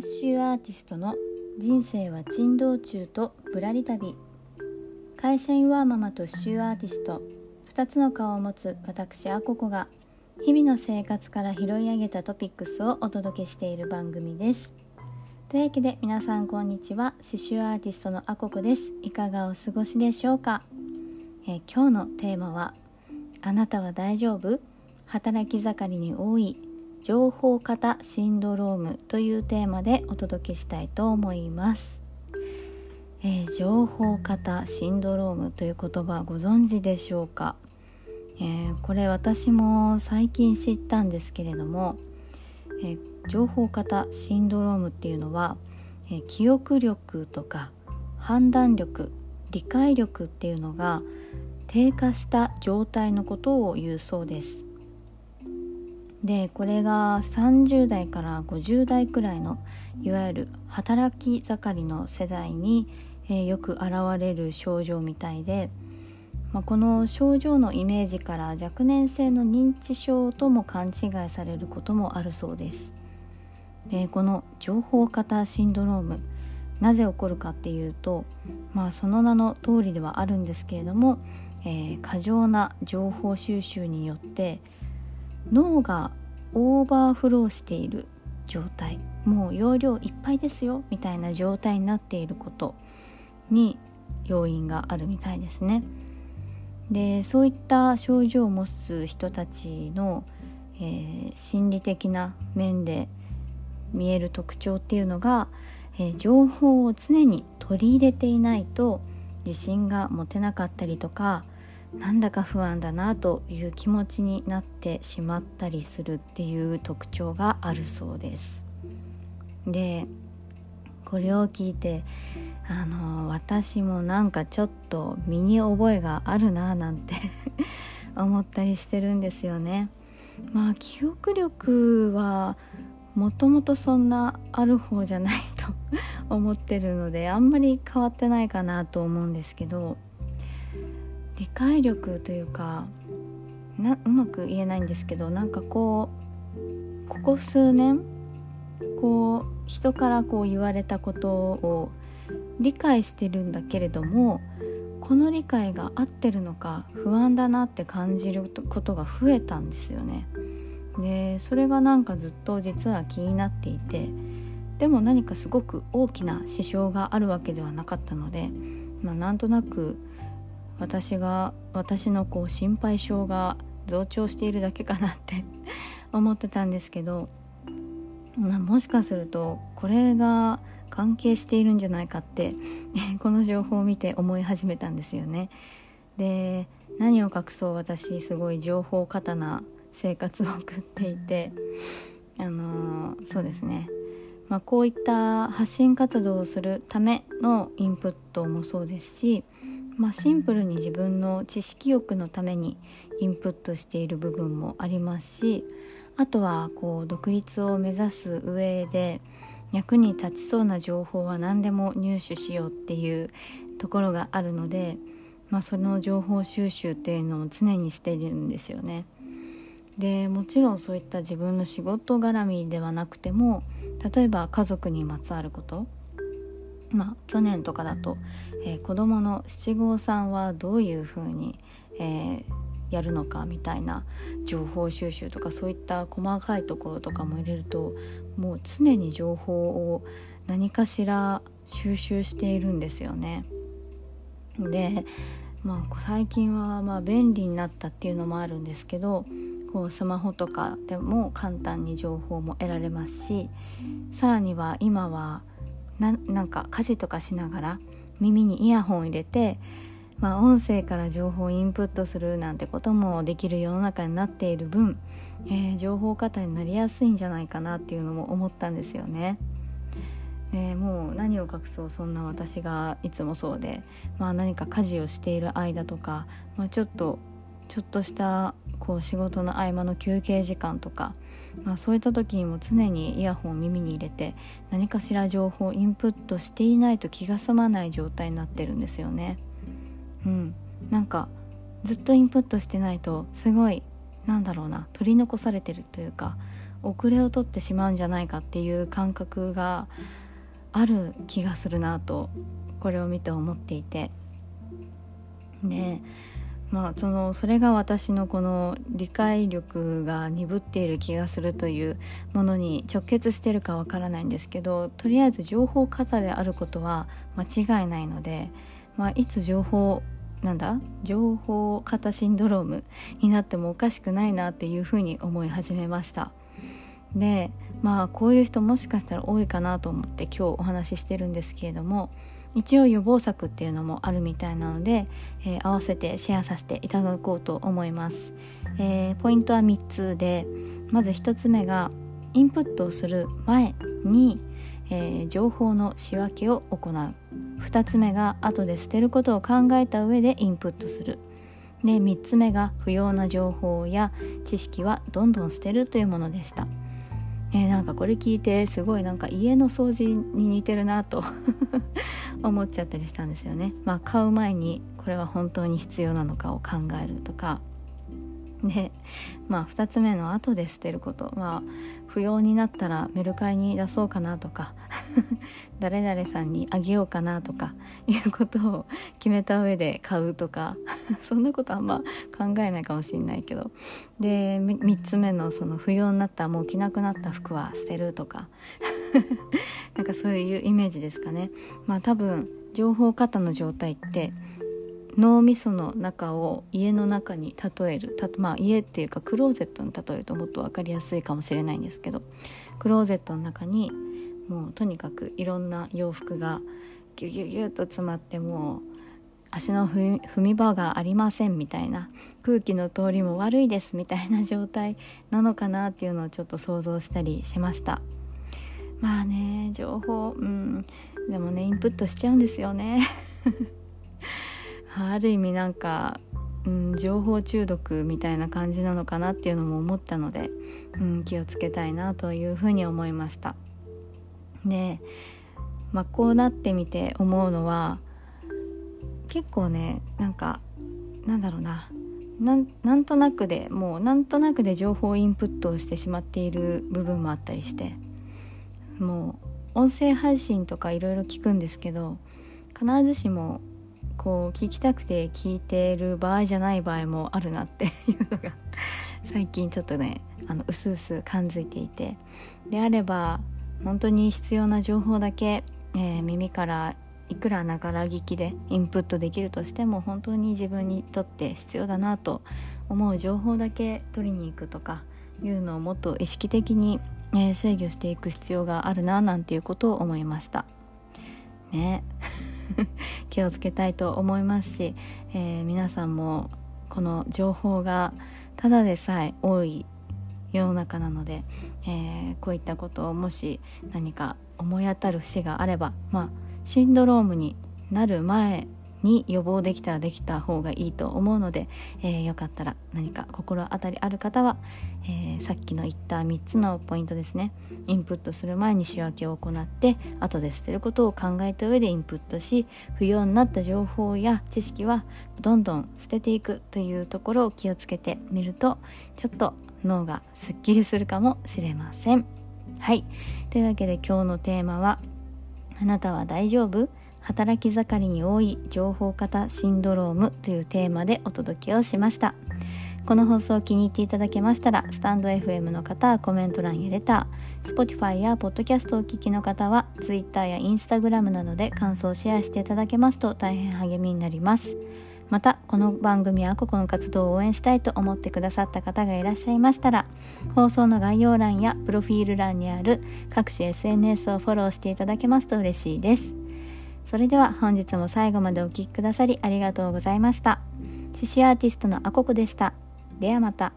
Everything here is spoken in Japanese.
ッシュアーティストの人生は珍道中とぶらり旅。会社員ワーママとシュアーティスト。2つの顔を持つ私アココが。日々の生活から拾い上げたトピックスをお届けしている番組です。というわけで皆さんこんにちは。刺繍アーティストのアココです。いかがお過ごしでしょうか、えー、今日のテーマはあなたは大丈夫？働き盛りに多い？情報型シンドロームというテーマでお届けしたいと思います、えー、情報型シンドロームという言葉ご存知でしょうか、えー、これ私も最近知ったんですけれども、えー、情報型シンドロームっていうのは、え記憶力とか判断力理解力っていうのが低下した状態のことを言うそうです。でこれが30代から50代くらいのいわゆる働き盛りの世代に、えー、よく現れる症状みたいで、まあ、この症状のイメージから若年性の認知症とも勘違いされることもあるそうです。でこの情報型シンドロームなぜ起こるかっていうと、まあ、その名の通りではあるんですけれども、えー、過剰な情報収集によって脳がオーバーフローしている状態もう容量いっぱいですよみたいな状態になっていることに要因があるみたいですね。でそういった症状を持つ人たちの、えー、心理的な面で見える特徴っていうのが、えー、情報を常に取り入れていないと自信が持てなかったりとかなんだか不安だなという気持ちになってしまったりするっていう特徴があるそうです。でこれを聞いてあの私もなんかちょっと身に覚えがあるななんて 思ったりしてるんですよね。まあ記憶力はもともとそんなある方じゃないと 思ってるのであんまり変わってないかなと思うんですけど理解力というかなうまく言えないんですけどなんかこうここ数年こう人からこう言われたことを理解してるんだけれどもこの理解が合ってるのか不安だなって感じることが増えたんですよね。でそれがなんかずっと実は気になっていてでも何かすごく大きな支障があるわけではなかったので、まあ、なんとなく私が私のこう心配性が増長しているだけかなって 思ってたんですけど、まあ、もしかするとこれが関係しているんじゃないかって この情報を見て思い始めたんですよね。で何を隠そう私すごい情報過多な生活を送っていてあの、そうですねまあ、こういった発信活動をするためのインプットもそうですしまあ、シンプルに自分の知識欲のためにインプットしている部分もありますしあとはこう独立を目指す上で役に立ちそうな情報は何でも入手しようっていうところがあるので、まあ、その情報収集っていうのを常にしてるんですよね。でもちろんそういった自分の仕事絡みではなくても例えば家族にまつわることまあ、去年とかだと、えー、子どもの七五三はどういうふうに、えー、やるのかみたいな情報収集とかそういった細かいところとかも入れるともう常に情報を何かしら収集しているんですよね。で、まあ、最近はまあ便利になったっていうのもあるんですけどこうスマホとかでも簡単に情報も得られますしさらには今はななんか家事とかしながら耳にイヤホンを入れて、まあ、音声から情報をインプットするなんてこともできる世の中になっている分、えー、情報過多になりやすいんじゃないかなっていうのも思ったんですよね。でもう何を隠そうそんな私がいつもそうで、まあ、何か家事をしている間とか、まあ、ちょっとちょっとしたこう仕事の合間の休憩時間とか、まあ、そういった時にも常にイヤホンを耳に入れて何かしら情報をインプットしていないと気が済まない状態になってるんですよね。うん、なんかずっとインプットしてないとすごいなんだろうな取り残されてるというか遅れを取ってしまうんじゃないかっていう感覚がある気がするなとこれを見て思っていてでまあそのそれが私のこの理解力が鈍っている気がするというものに直結してるかわからないんですけどとりあえず情報過多であることは間違いないので、まあ、いつ情報なんだ情報過多シンドロームになってもおかしくないなっていうふうに思い始めました。でまあこういう人もしかしたら多いかなと思って今日お話ししてるんですけれども一応予防策っていうのもあるみたいなので、えー、合わせてシェアさせていただこうと思います、えー、ポイントは3つでまず1つ目がインプットをする前に、えー、情報の仕分けを行う。2つ目が後で捨てることを考えた上でインプットする。で3つ目が不要な情報や知識はどんどん捨てるというものでした。えー、なんかこれ聞いてすごいなんか家の掃除に似てるなと 思っちゃったりしたんですよね。まあ買う前にこれは本当に必要なのかを考えるとかでまあ2つ目の後で捨てることまあ不要になったらメルカリに出そうかなとか 誰々さんにあげようかなとかいうことを決めた上で買うとか そんなことあんま考えないかもしれないけど。で3つ目のその不要になったもう着なくなった服は捨てるとか。なんかそういうイメージですかね。まあ多分情報過多の状態って脳みその中を家の中に例えるまあ家っていうかクローゼットに例えるともっと分かりやすいかもしれないんですけどクローゼットの中にもうとにかくいろんな洋服がギュギュギュッと詰まってもう足の踏み場がありませんみたいな空気の通りも悪いですみたいな状態なのかなっていうのをちょっと想像したりしました。まあね情報うん。でもねインプットしちゃうんですよね。ある意味なんか、うん、情報中毒みたいな感じなのかなっていうのも思ったので、うん、気をつけたいなというふうに思いました。で、まあ、こうなってみて思うのは結構ねなんかなんだろうななんとなくでもうなんとなくで情報インプットをしてしまっている部分もあったりしてもう音声配信とかいろいろ聞くんですけど必ずしもこう聞きたくて聞いてる場合じゃない場合もあるなって いうのが最近ちょっとねあの薄々感づいていて。であれば本当に必要な情報だけ、えー、耳からいくらながら聞きでインプットできるとしても本当に自分にとって必要だなと思う情報だけ取りに行くとかいうのをもっと意識的に、えー、制御していく必要があるななんていうことを思いました。ね。気をつけたいと思いますし、えー、皆さんもこの情報がただでさえ多い世の中なので、えー、こういったことをもし何か思い当たる節があればまあシンドロームになる前に予防できたらできた方がいいと思うので、えー、よかったら何か心当たりある方は、えー、さっきの言った3つのポイントですねインプットする前に仕分けを行って後で捨てることを考えた上でインプットし不要になった情報や知識はどんどん捨てていくというところを気をつけてみるとちょっと脳がすっきりするかもしれません。はいというわけで今日のテーマは「あなたは大丈夫?」働き盛りに多い情報型シンドロームというテーマでお届けをしました。この放送を気に入っていただけましたらスタンド FM の方はコメント欄やレター Spotify や Podcast をお聞きの方は Twitter や Instagram などで感想をシェアしていただけますと大変励みになります。またこの番組や個々の活動を応援したいと思ってくださった方がいらっしゃいましたら放送の概要欄やプロフィール欄にある各種 SNS をフォローしていただけますと嬉しいです。それでは本日も最後までお聴きくださりありがとうございました。獅子アーティストのあここでした。ではまた。